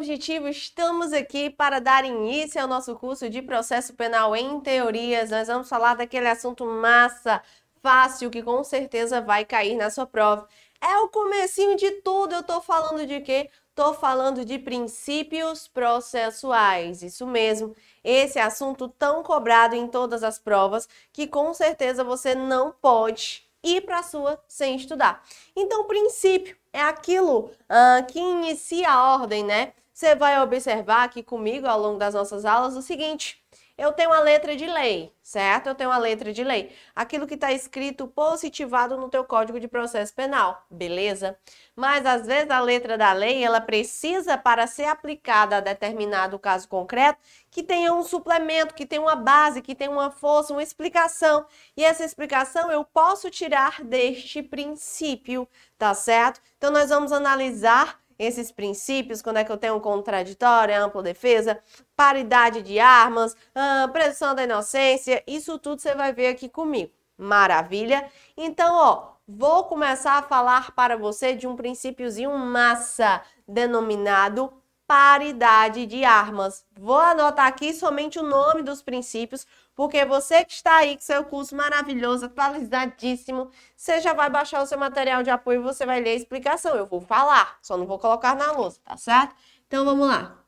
Objetivo, estamos aqui para dar início ao nosso curso de processo penal em teorias. Nós vamos falar daquele assunto massa, fácil, que com certeza vai cair na sua prova. É o comecinho de tudo. Eu tô falando de quê? Tô falando de princípios processuais. Isso mesmo. Esse assunto tão cobrado em todas as provas que com certeza você não pode ir para a sua sem estudar. Então, princípio é aquilo uh, que inicia a ordem, né? Você vai observar aqui comigo ao longo das nossas aulas o seguinte: eu tenho uma letra de lei, certo? Eu tenho uma letra de lei. Aquilo que está escrito positivado no teu Código de Processo Penal, beleza? Mas às vezes a letra da lei, ela precisa para ser aplicada a determinado caso concreto, que tenha um suplemento, que tenha uma base, que tenha uma força, uma explicação. E essa explicação eu posso tirar deste princípio, tá certo? Então nós vamos analisar esses princípios, quando é que eu tenho um contraditório, ampla defesa, paridade de armas, ah, presunção da inocência, isso tudo você vai ver aqui comigo. Maravilha? Então, ó, vou começar a falar para você de um princípiozinho massa, denominado paridade de armas. Vou anotar aqui somente o nome dos princípios, porque você que está aí com seu curso maravilhoso, atualizadíssimo, você já vai baixar o seu material de apoio e você vai ler a explicação. Eu vou falar, só não vou colocar na lousa, tá certo? Então vamos lá.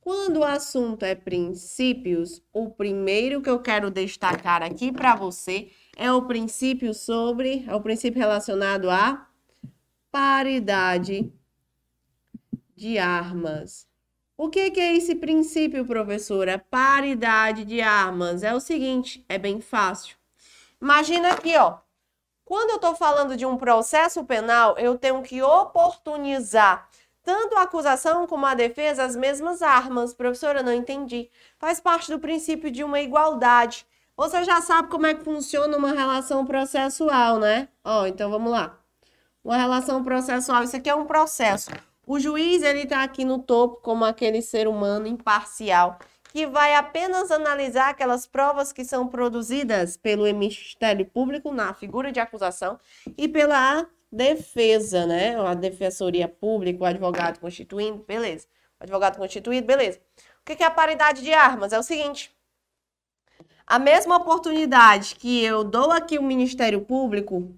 Quando o assunto é princípios, o primeiro que eu quero destacar aqui para você é o princípio sobre, é o princípio relacionado à paridade de armas. O que, que é esse princípio, professora? Paridade de armas. É o seguinte, é bem fácil. Imagina aqui, ó. Quando eu estou falando de um processo penal, eu tenho que oportunizar tanto a acusação como a defesa as mesmas armas. Professora, não entendi. Faz parte do princípio de uma igualdade. Você já sabe como é que funciona uma relação processual, né? Ó, então vamos lá. Uma relação processual, isso aqui é um processo. O juiz ele está aqui no topo como aquele ser humano imparcial que vai apenas analisar aquelas provas que são produzidas pelo Ministério Público na figura de acusação e pela defesa, né? A defensoria pública, o advogado constituindo, beleza. O advogado constituído, beleza. O que é a paridade de armas? É o seguinte: a mesma oportunidade que eu dou aqui o Ministério Público,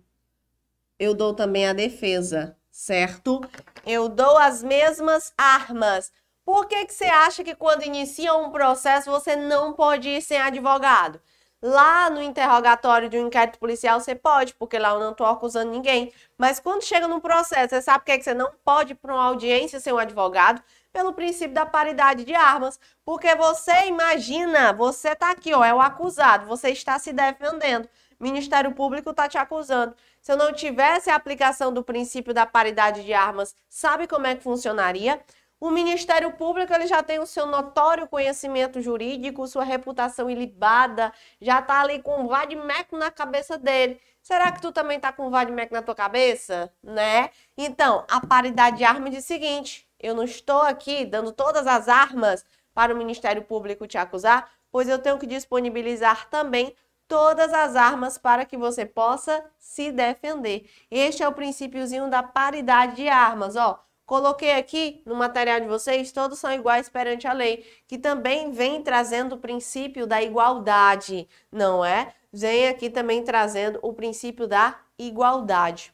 eu dou também à defesa certo? Eu dou as mesmas armas. Por que, que você acha que quando inicia um processo você não pode ir sem advogado? Lá no interrogatório de um inquérito policial você pode, porque lá eu não estou acusando ninguém. Mas quando chega no processo, você sabe por que, que você não pode ir para uma audiência sem um advogado? Pelo princípio da paridade de armas. Porque você imagina, você está aqui, ó, é o acusado, você está se defendendo. Ministério Público está te acusando. Se eu não tivesse a aplicação do princípio da paridade de armas, sabe como é que funcionaria? O Ministério Público ele já tem o seu notório conhecimento jurídico, sua reputação ilibada, já está ali com um vademecum na cabeça dele. Será que tu também está com um vademecum na tua cabeça? Né? Então, a paridade de armas diz o seguinte, eu não estou aqui dando todas as armas para o Ministério Público te acusar, pois eu tenho que disponibilizar também todas as armas para que você possa se defender. Este é o princípiozinho da paridade de armas, ó. Coloquei aqui no material de vocês, todos são iguais perante a lei, que também vem trazendo o princípio da igualdade, não é? Vem aqui também trazendo o princípio da igualdade.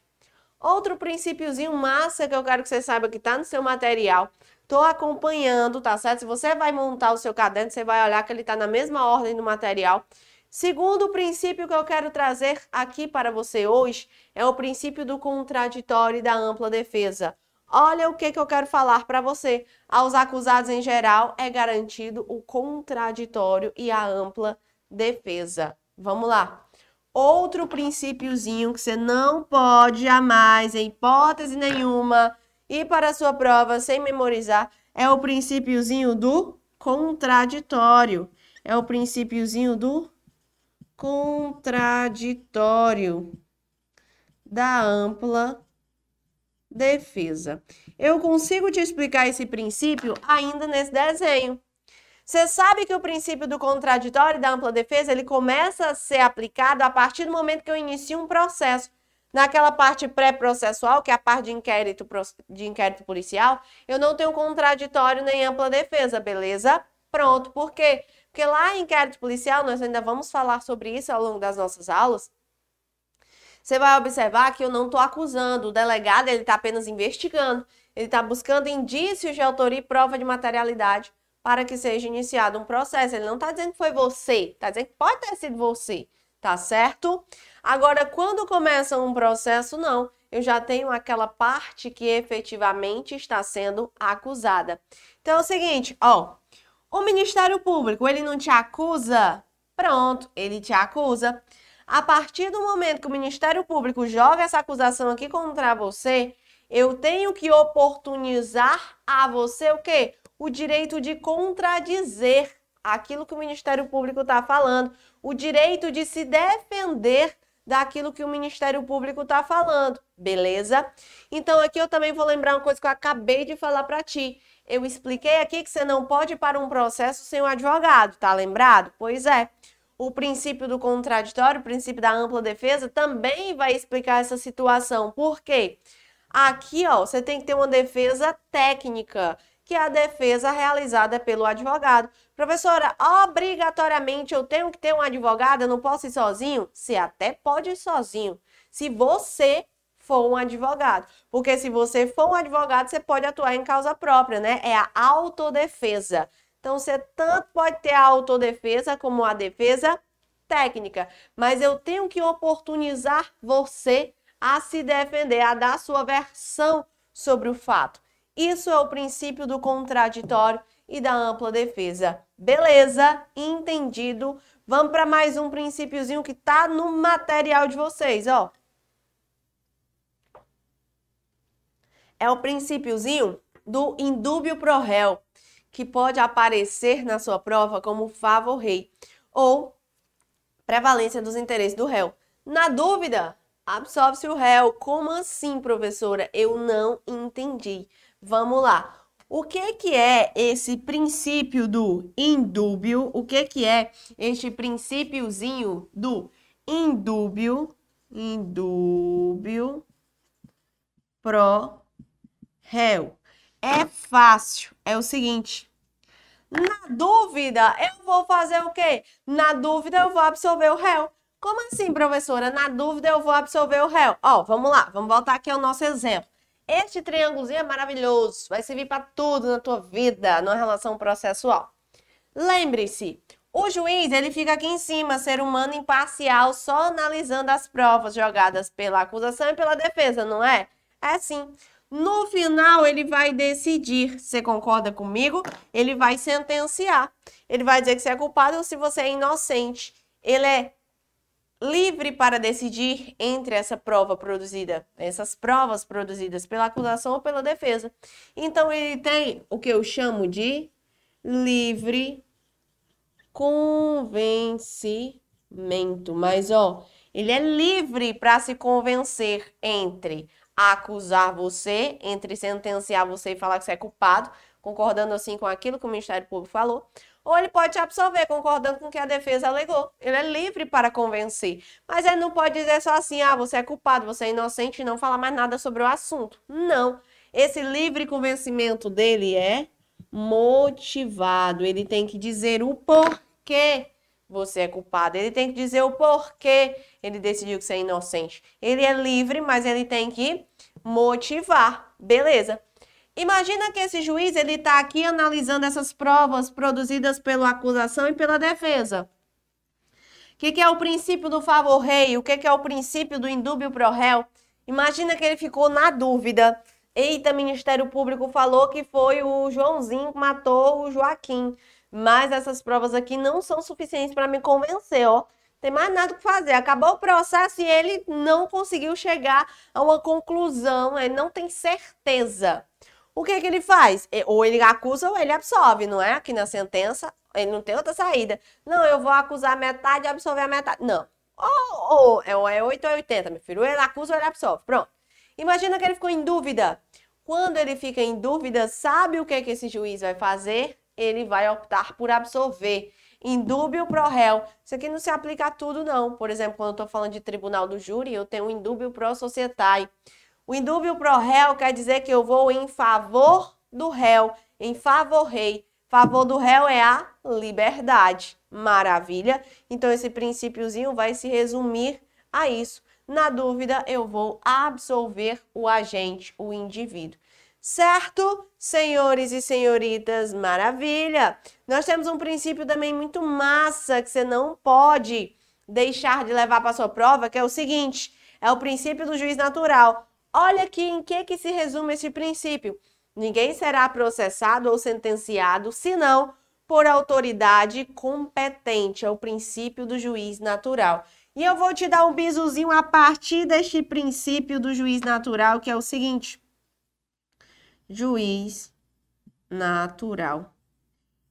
Outro princípiozinho massa que eu quero que você saiba que está no seu material. Estou acompanhando, tá certo? Se você vai montar o seu caderno, você vai olhar que ele está na mesma ordem do material. Segundo princípio que eu quero trazer aqui para você hoje é o princípio do contraditório e da ampla defesa. Olha o que, que eu quero falar para você. Aos acusados em geral é garantido o contraditório e a ampla defesa. Vamos lá. Outro princípiozinho que você não pode jamais, em hipótese nenhuma, ir para a sua prova sem memorizar é o princípiozinho do contraditório. É o princípiozinho do contraditório da ampla defesa. Eu consigo te explicar esse princípio ainda nesse desenho. Você sabe que o princípio do contraditório da ampla defesa, ele começa a ser aplicado a partir do momento que eu inicio um processo. naquela parte pré-processual, que é a parte de inquérito, de inquérito policial, eu não tenho contraditório nem ampla defesa, beleza? Pronto. Por quê? Porque lá em inquérito policial, nós ainda vamos falar sobre isso ao longo das nossas aulas. Você vai observar que eu não estou acusando, o delegado ele está apenas investigando, ele está buscando indícios de autoria e prova de materialidade para que seja iniciado um processo. Ele não está dizendo que foi você, está dizendo que pode ter sido você, tá certo? Agora, quando começa um processo, não. Eu já tenho aquela parte que efetivamente está sendo acusada. Então é o seguinte, ó, o Ministério Público, ele não te acusa? Pronto, ele te acusa. A partir do momento que o Ministério Público joga essa acusação aqui contra você, eu tenho que oportunizar a você o quê? O direito de contradizer aquilo que o Ministério Público está falando, o direito de se defender daquilo que o Ministério Público está falando, beleza? Então aqui eu também vou lembrar uma coisa que eu acabei de falar para ti. Eu expliquei aqui que você não pode ir para um processo sem um advogado, tá lembrado? Pois é. O princípio do contraditório, o princípio da ampla defesa também vai explicar essa situação. Por quê? Aqui, ó, você tem que ter uma defesa técnica, que é a defesa realizada pelo advogado. Professora, obrigatoriamente eu tenho que ter um advogado, eu não posso ir sozinho? Você até pode ir sozinho. Se você for um advogado. Porque se você for um advogado, você pode atuar em causa própria, né? É a autodefesa. Então, você tanto pode ter a autodefesa como a defesa técnica. Mas eu tenho que oportunizar você a se defender, a dar sua versão sobre o fato. Isso é o princípio do contraditório e da ampla defesa. Beleza? Entendido? Vamos para mais um princípiozinho que está no material de vocês, ó. é o princípiozinho do indúbio pro réu, que pode aparecer na sua prova como favor rei ou prevalência dos interesses do réu. Na dúvida, absolve-se o réu. Como assim, professora? Eu não entendi. Vamos lá. O que que é esse princípio do indúbio? O que que é este princípiozinho do indúbio? Indúbio pro réu. É fácil. É o seguinte. Na dúvida, eu vou fazer o quê? Na dúvida, eu vou absorver o réu. Como assim, professora? Na dúvida, eu vou absorver o réu. Ó, vamos lá, vamos voltar aqui ao nosso exemplo. Este triângulozinho é maravilhoso, vai servir para tudo na tua vida, na relação processual. Lembre-se, o juiz, ele fica aqui em cima, ser humano imparcial, só analisando as provas jogadas pela acusação e pela defesa, não é? É sim. No final, ele vai decidir. Você concorda comigo? Ele vai sentenciar. Ele vai dizer que você é culpado ou se você é inocente. Ele é livre para decidir entre essa prova produzida, essas provas produzidas pela acusação ou pela defesa. Então, ele tem o que eu chamo de livre convencimento. Mas, ó, ele é livre para se convencer entre acusar você, entre sentenciar você e falar que você é culpado, concordando assim com aquilo que o Ministério Público falou, ou ele pode absolver, concordando com o que a defesa alegou. Ele é livre para convencer. Mas ele não pode dizer só assim, ah, você é culpado, você é inocente e não falar mais nada sobre o assunto. Não. Esse livre convencimento dele é motivado. Ele tem que dizer o porquê você é culpado. Ele tem que dizer o porquê ele decidiu que você é inocente. Ele é livre, mas ele tem que motivar. Beleza. Imagina que esse juiz ele está aqui analisando essas provas produzidas pela acusação e pela defesa. O que, que, é o princípio do favor rei? O que, que é o princípio do indúbio pro réu? Imagina que ele ficou na dúvida. Eita, Ministério Público falou que foi o Joãozinho que matou o Joaquim. Mas essas provas aqui não são suficientes para me convencer, ó. Tem mais nada que fazer. Acabou o processo e ele não conseguiu chegar a uma conclusão, ele não tem certeza. O que, que ele faz? Ou ele acusa ou ele absolve, não é? Aqui na sentença, ele não tem outra saída. Não, eu vou acusar metade e absolver a metade. Não. Ou, ou é 8 ou 80, meu filho. Ou ele acusa ou ele absolve. Pronto. Imagina que ele ficou em dúvida. Quando ele fica em dúvida, sabe o que, que esse juiz vai fazer? ele vai optar por absolver. indúbio pro réu. Isso aqui não se aplica a tudo, não. Por exemplo, quando eu estou falando de tribunal do júri, eu tenho o indúbio pro societário. O indúbio pro réu quer dizer que eu vou em favor do réu, em favor rei. Favor do réu é a liberdade. Maravilha? Então, esse princípiozinho vai se resumir a isso. Na dúvida, eu vou absolver o agente, o indivíduo. Certo, senhores e senhoritas? Maravilha! Nós temos um princípio também muito massa que você não pode deixar de levar para sua prova, que é o seguinte: é o princípio do juiz natural. Olha aqui em que, que se resume esse princípio. Ninguém será processado ou sentenciado senão por autoridade competente. É o princípio do juiz natural. E eu vou te dar um bisuzinho a partir deste princípio do juiz natural, que é o seguinte: juiz natural.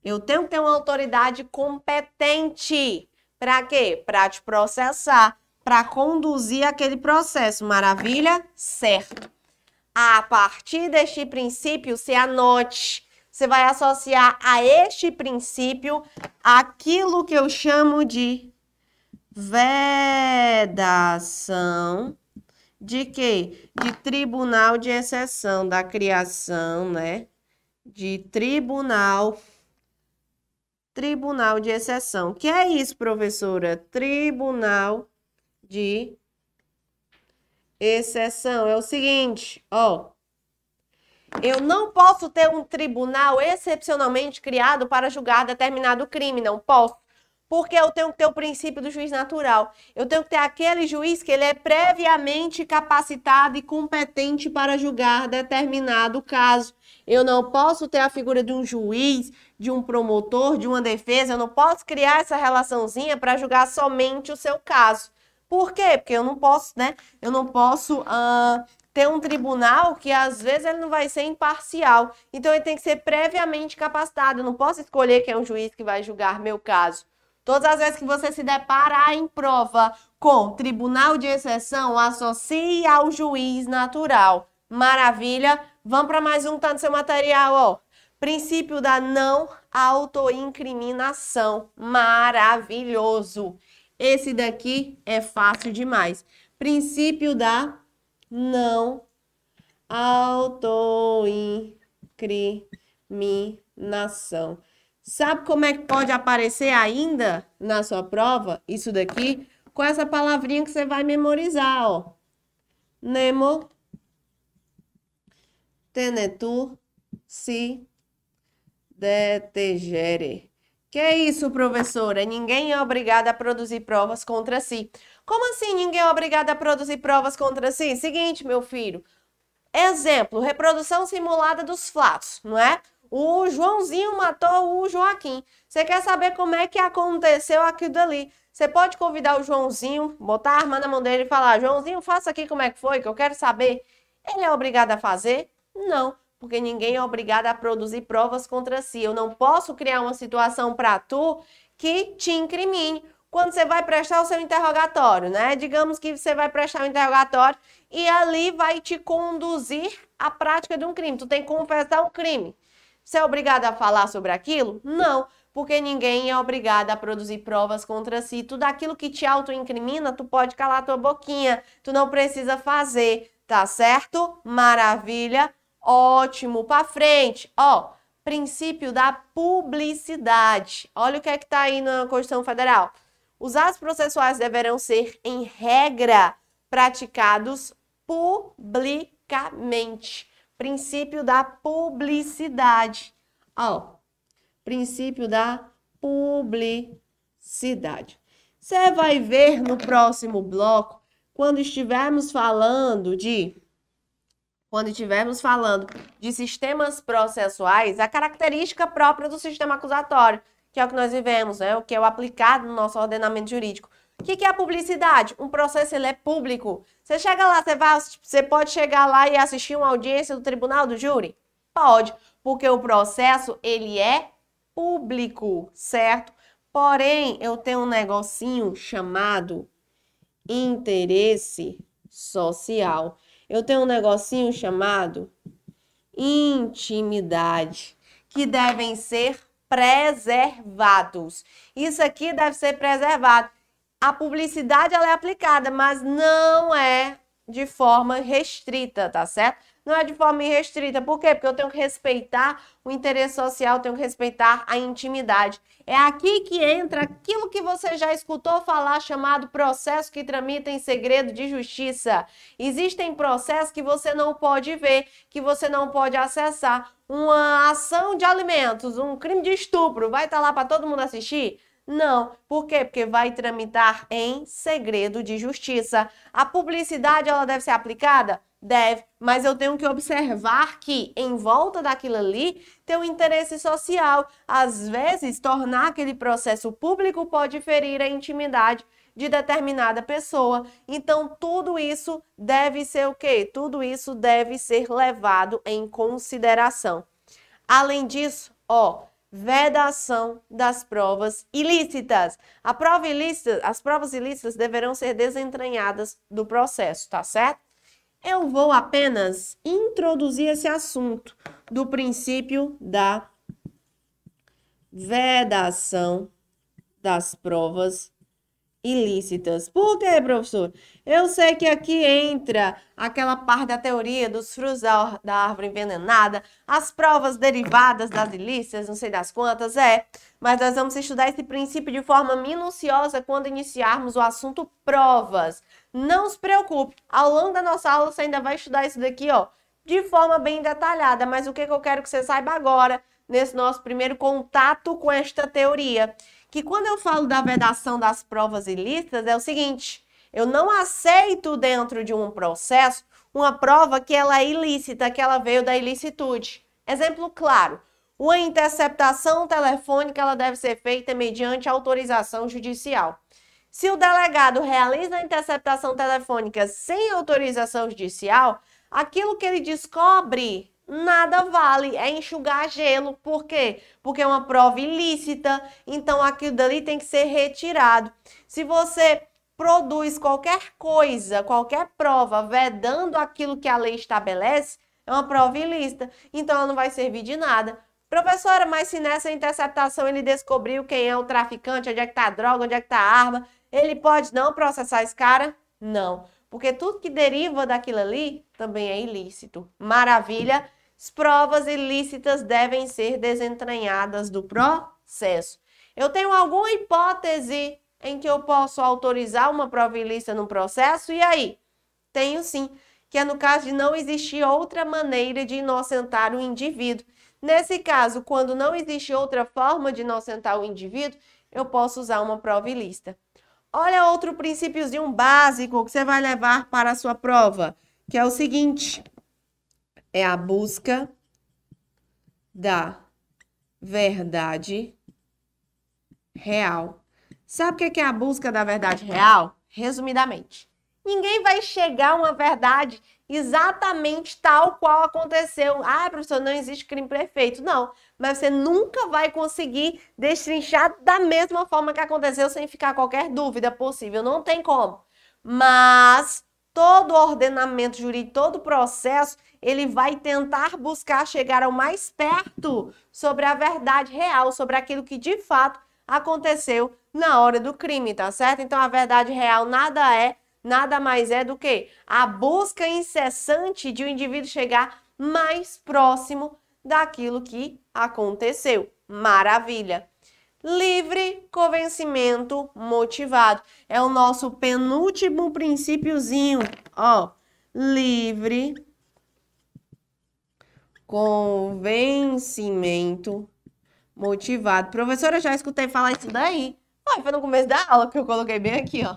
Eu tenho que ter uma autoridade competente. Para quê? Para te processar, para conduzir aquele processo. Maravilha? Certo. A partir deste princípio, se anote. Você vai associar a este princípio aquilo que eu chamo de vedação de quê? De tribunal de exceção da criação, né? De tribunal tribunal de exceção. Que é isso, professora? Tribunal de exceção. É o seguinte, ó. Eu não posso ter um tribunal excepcionalmente criado para julgar determinado crime, não posso. Porque eu tenho que ter o princípio do juiz natural. Eu tenho que ter aquele juiz que ele é previamente capacitado e competente para julgar determinado caso. Eu não posso ter a figura de um juiz, de um promotor, de uma defesa. Eu não posso criar essa relaçãozinha para julgar somente o seu caso. Por quê? Porque eu não posso, né? Eu não posso uh, ter um tribunal que às vezes ele não vai ser imparcial. Então ele tem que ser previamente capacitado. Eu não posso escolher quem é o juiz que vai julgar meu caso. Todas as vezes que você se deparar em prova com tribunal de exceção, associe ao juiz natural. Maravilha. Vamos para mais um, tá no seu material, ó. Princípio da não autoincriminação. Maravilhoso. Esse daqui é fácil demais. Princípio da não autoincriminação. Sabe como é que pode aparecer ainda na sua prova isso daqui? Com essa palavrinha que você vai memorizar, ó. Nemo, tenetur, si, detegere. Que é isso, professora? Ninguém é obrigado a produzir provas contra si. Como assim ninguém é obrigado a produzir provas contra si? Seguinte, meu filho. Exemplo, reprodução simulada dos fatos, não é? O Joãozinho matou o Joaquim. Você quer saber como é que aconteceu aquilo dali? Você pode convidar o Joãozinho, botar a arma na mão dele e falar: Joãozinho, faça aqui como é que foi, que eu quero saber. Ele é obrigado a fazer? Não, porque ninguém é obrigado a produzir provas contra si. Eu não posso criar uma situação para tu que te incrimine. Quando você vai prestar o seu interrogatório, né? Digamos que você vai prestar o interrogatório e ali vai te conduzir à prática de um crime. Tu tem que confessar um crime. Você é obrigado a falar sobre aquilo? Não, porque ninguém é obrigado a produzir provas contra si. Tudo aquilo que te autoincrimina, tu pode calar tua boquinha, tu não precisa fazer, tá certo? Maravilha, ótimo, para frente. Ó, princípio da publicidade. Olha o que é que tá aí na Constituição Federal. Os atos processuais deverão ser, em regra, praticados publicamente. Princípio da publicidade. Ó, princípio da publicidade. Você vai ver no próximo bloco, quando estivermos falando de quando estivermos falando de sistemas processuais, a característica própria do sistema acusatório, que é o que nós vivemos, né? o que é o aplicado no nosso ordenamento jurídico. O que, que é a publicidade? Um processo ele é público. Você chega lá, você, vai, você pode chegar lá e assistir uma audiência do tribunal do júri? Pode, porque o processo ele é público, certo? Porém, eu tenho um negocinho chamado interesse social. Eu tenho um negocinho chamado intimidade, que devem ser preservados. Isso aqui deve ser preservado. A publicidade ela é aplicada, mas não é de forma restrita, tá certo? Não é de forma irrestrita. Por quê? Porque eu tenho que respeitar o interesse social, tenho que respeitar a intimidade. É aqui que entra aquilo que você já escutou falar chamado processo que tramita em segredo de justiça. Existem processos que você não pode ver, que você não pode acessar. Uma ação de alimentos, um crime de estupro, vai estar tá lá para todo mundo assistir? Não. Por quê? Porque vai tramitar em segredo de justiça. A publicidade ela deve ser aplicada? Deve, mas eu tenho que observar que em volta daquilo ali tem um interesse social. Às vezes, tornar aquele processo público pode ferir a intimidade de determinada pessoa. Então, tudo isso deve ser o quê? Tudo isso deve ser levado em consideração. Além disso, ó, vedação das provas ilícitas. A prova ilícita, as provas ilícitas deverão ser desentranhadas do processo, tá certo? Eu vou apenas introduzir esse assunto do princípio da vedação das provas ilícitas. Por quê, professor? Eu sei que aqui entra aquela parte da teoria dos frutos da, da árvore envenenada, as provas derivadas das ilícitas, não sei das quantas, é. Mas nós vamos estudar esse princípio de forma minuciosa quando iniciarmos o assunto provas. Não se preocupe, ao longo da nossa aula você ainda vai estudar isso daqui, ó, de forma bem detalhada. Mas o que, que eu quero que você saiba agora, nesse nosso primeiro contato com esta teoria? Que quando eu falo da vedação das provas ilícitas é o seguinte: eu não aceito dentro de um processo uma prova que ela é ilícita, que ela veio da ilicitude. Exemplo claro: uma interceptação telefônica ela deve ser feita mediante autorização judicial. Se o delegado realiza a interceptação telefônica sem autorização judicial, aquilo que ele descobre nada vale, é enxugar gelo. Por quê? Porque é uma prova ilícita, então aquilo dali tem que ser retirado. Se você produz qualquer coisa, qualquer prova, vedando aquilo que a lei estabelece, é uma prova ilícita, então ela não vai servir de nada. Professora, mas se nessa interceptação ele descobriu quem é o traficante, onde é que tá a droga, onde é que tá a arma, ele pode não processar esse cara? Não. Porque tudo que deriva daquilo ali também é ilícito. Maravilha? As provas ilícitas devem ser desentranhadas do processo. Eu tenho alguma hipótese em que eu posso autorizar uma prova ilícita no processo? E aí? Tenho sim, que é no caso de não existir outra maneira de inocentar o indivíduo. Nesse caso, quando não existe outra forma de inocentar o indivíduo, eu posso usar uma prova ilícita. Olha outro princípiozinho básico que você vai levar para a sua prova, que é o seguinte: é a busca da verdade real. Sabe o que é a busca da verdade real? Resumidamente, ninguém vai chegar a uma verdade exatamente tal qual aconteceu. Ah, professor, não existe crime perfeito. Não, mas você nunca vai conseguir destrinchar da mesma forma que aconteceu sem ficar qualquer dúvida possível. Não tem como. Mas todo ordenamento jurídico, todo processo, ele vai tentar buscar chegar ao mais perto sobre a verdade real, sobre aquilo que de fato aconteceu na hora do crime, tá certo? Então a verdade real nada é, nada mais é do que a busca incessante de o um indivíduo chegar mais próximo daquilo que aconteceu. Maravilha! Livre convencimento motivado. É o nosso penúltimo princípiozinho, ó. Livre convencimento motivado. Professora, já escutei falar isso daí. Foi, foi no começo da aula que eu coloquei bem aqui, ó.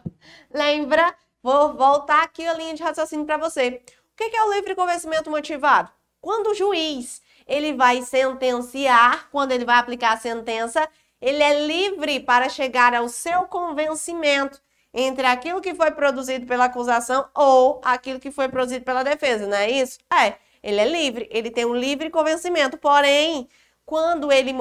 Lembra? Vou voltar aqui a linha de raciocínio para você. O que é o livre convencimento motivado? Quando o juiz ele vai sentenciar, quando ele vai aplicar a sentença, ele é livre para chegar ao seu convencimento entre aquilo que foi produzido pela acusação ou aquilo que foi produzido pela defesa, não é isso? É. Ele é livre, ele tem um livre convencimento. Porém, quando ele,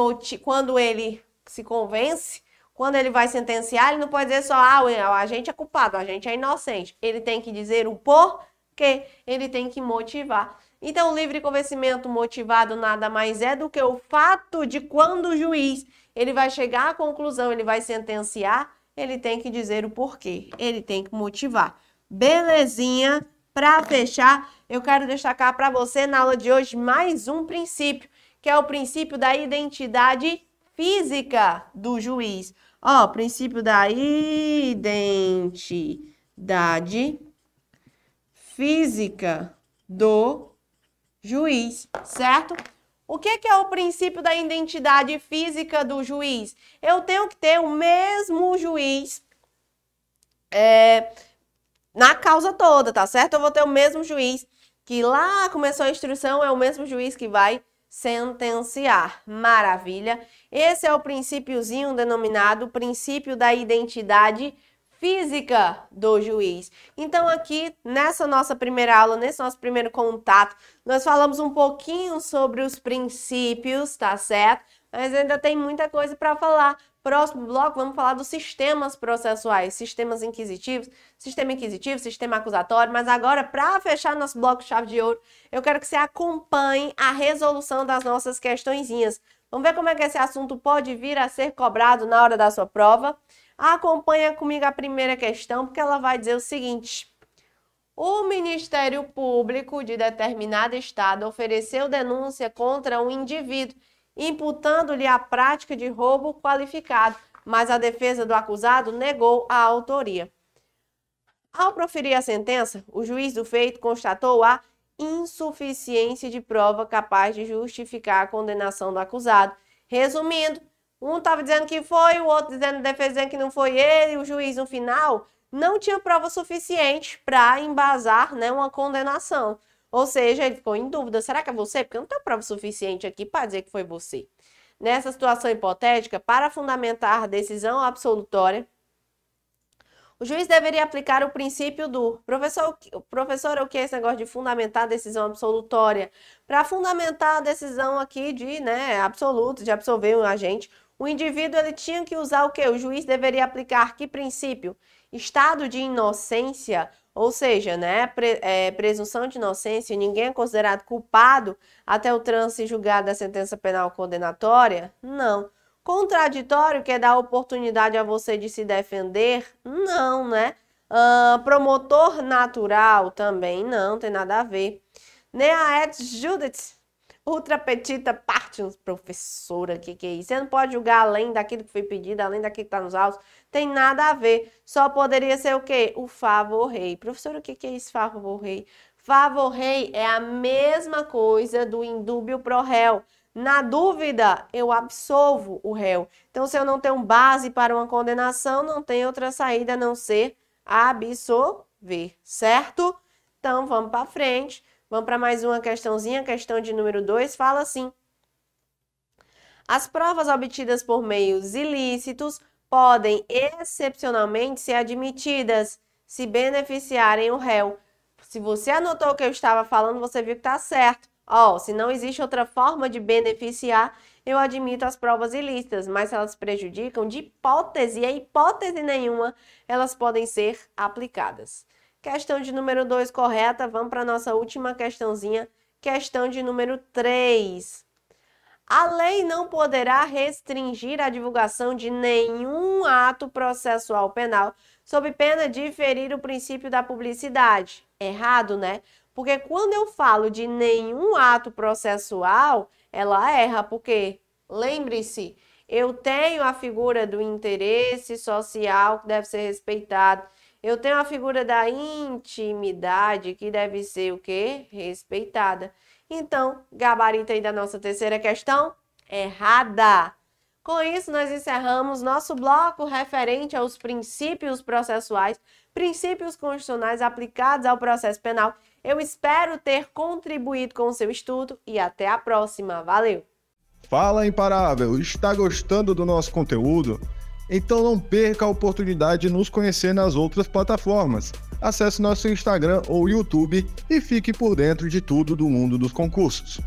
quando ele se convence, quando ele vai sentenciar, ele não pode dizer só, ah, a gente é culpado, a gente é inocente. Ele tem que dizer o porquê, ele tem que motivar. Então, livre convencimento motivado nada mais é do que o fato de quando o juiz ele vai chegar à conclusão, ele vai sentenciar, ele tem que dizer o porquê, ele tem que motivar. Belezinha? Para fechar, eu quero destacar para você na aula de hoje mais um princípio, que é o princípio da identidade física do juiz. Ó, princípio da identidade física do juiz, certo? O que, que é o princípio da identidade física do juiz? Eu tenho que ter o mesmo juiz é, na causa toda, tá certo? Eu vou ter o mesmo juiz que lá começou a instrução, é o mesmo juiz que vai sentenciar. Maravilha. Esse é o princípiozinho denominado princípio da identidade física do juiz. Então, aqui nessa nossa primeira aula, nesse nosso primeiro contato, nós falamos um pouquinho sobre os princípios, tá certo? Mas ainda tem muita coisa para falar. Próximo bloco, vamos falar dos sistemas processuais, sistemas inquisitivos, sistema inquisitivo, sistema acusatório. Mas agora, para fechar nosso bloco chave de ouro, eu quero que você acompanhe a resolução das nossas questõezinhas. Vamos ver como é que esse assunto pode vir a ser cobrado na hora da sua prova. Acompanha comigo a primeira questão, porque ela vai dizer o seguinte: o Ministério Público de determinado estado ofereceu denúncia contra um indivíduo, imputando-lhe a prática de roubo qualificado, mas a defesa do acusado negou a autoria. Ao proferir a sentença, o juiz do feito constatou a insuficiência de prova capaz de justificar a condenação do acusado. Resumindo, um estava dizendo que foi, o outro dizendo, defendendo que não foi ele, o juiz no final não tinha prova suficiente para embasar né, uma condenação. Ou seja, ele ficou em dúvida: será que é você? Porque eu não tenho prova suficiente aqui para dizer que foi você. Nessa situação hipotética, para fundamentar a decisão absolutória, o juiz deveria aplicar o princípio do professor, professor, o que é esse negócio de fundamentar a decisão absolutória? Para fundamentar a decisão aqui de, né, absoluto, de absolver um agente, o indivíduo ele tinha que usar o que? O juiz deveria aplicar que princípio? Estado de inocência, ou seja, né, pre, é, presunção de inocência, ninguém é considerado culpado até o trânsito julgado da sentença penal condenatória? Não. Contraditório, que é dar oportunidade a você de se defender? Não, né? Uh, promotor natural também não, tem nada a ver. Nea et judice, ultra petita partium, professora, que que é isso? Você não pode julgar além daquilo que foi pedido, além daquilo que está nos autos, tem nada a ver. Só poderia ser o quê? O favor rei. Professora, o que que é isso, favor rei? Favor rei é a mesma coisa do indúbio pro réu. Na dúvida, eu absolvo o réu. Então, se eu não tenho base para uma condenação, não tem outra saída a não ser absolver, certo? Então, vamos para frente. Vamos para mais uma questãozinha. Questão de número 2 fala assim: As provas obtidas por meios ilícitos podem excepcionalmente ser admitidas se beneficiarem o réu. Se você anotou o que eu estava falando, você viu que está certo. Ó, oh, se não existe outra forma de beneficiar, eu admito as provas ilícitas, mas se elas prejudicam, de hipótese, a hipótese nenhuma, elas podem ser aplicadas. Questão de número 2 correta, vamos para a nossa última questãozinha, questão de número 3. A lei não poderá restringir a divulgação de nenhum ato processual penal sob pena de ferir o princípio da publicidade. Errado, né? Porque quando eu falo de nenhum ato processual, ela erra, porque lembre-se, eu tenho a figura do interesse social que deve ser respeitado. Eu tenho a figura da intimidade que deve ser o quê? Respeitada. Então, gabarito aí da nossa terceira questão, errada. Com isso, nós encerramos nosso bloco referente aos princípios processuais, princípios constitucionais aplicados ao processo penal eu espero ter contribuído com o seu estudo e até a próxima. Valeu! Fala Imparável! Está gostando do nosso conteúdo? Então não perca a oportunidade de nos conhecer nas outras plataformas. Acesse nosso Instagram ou YouTube e fique por dentro de tudo do mundo dos concursos.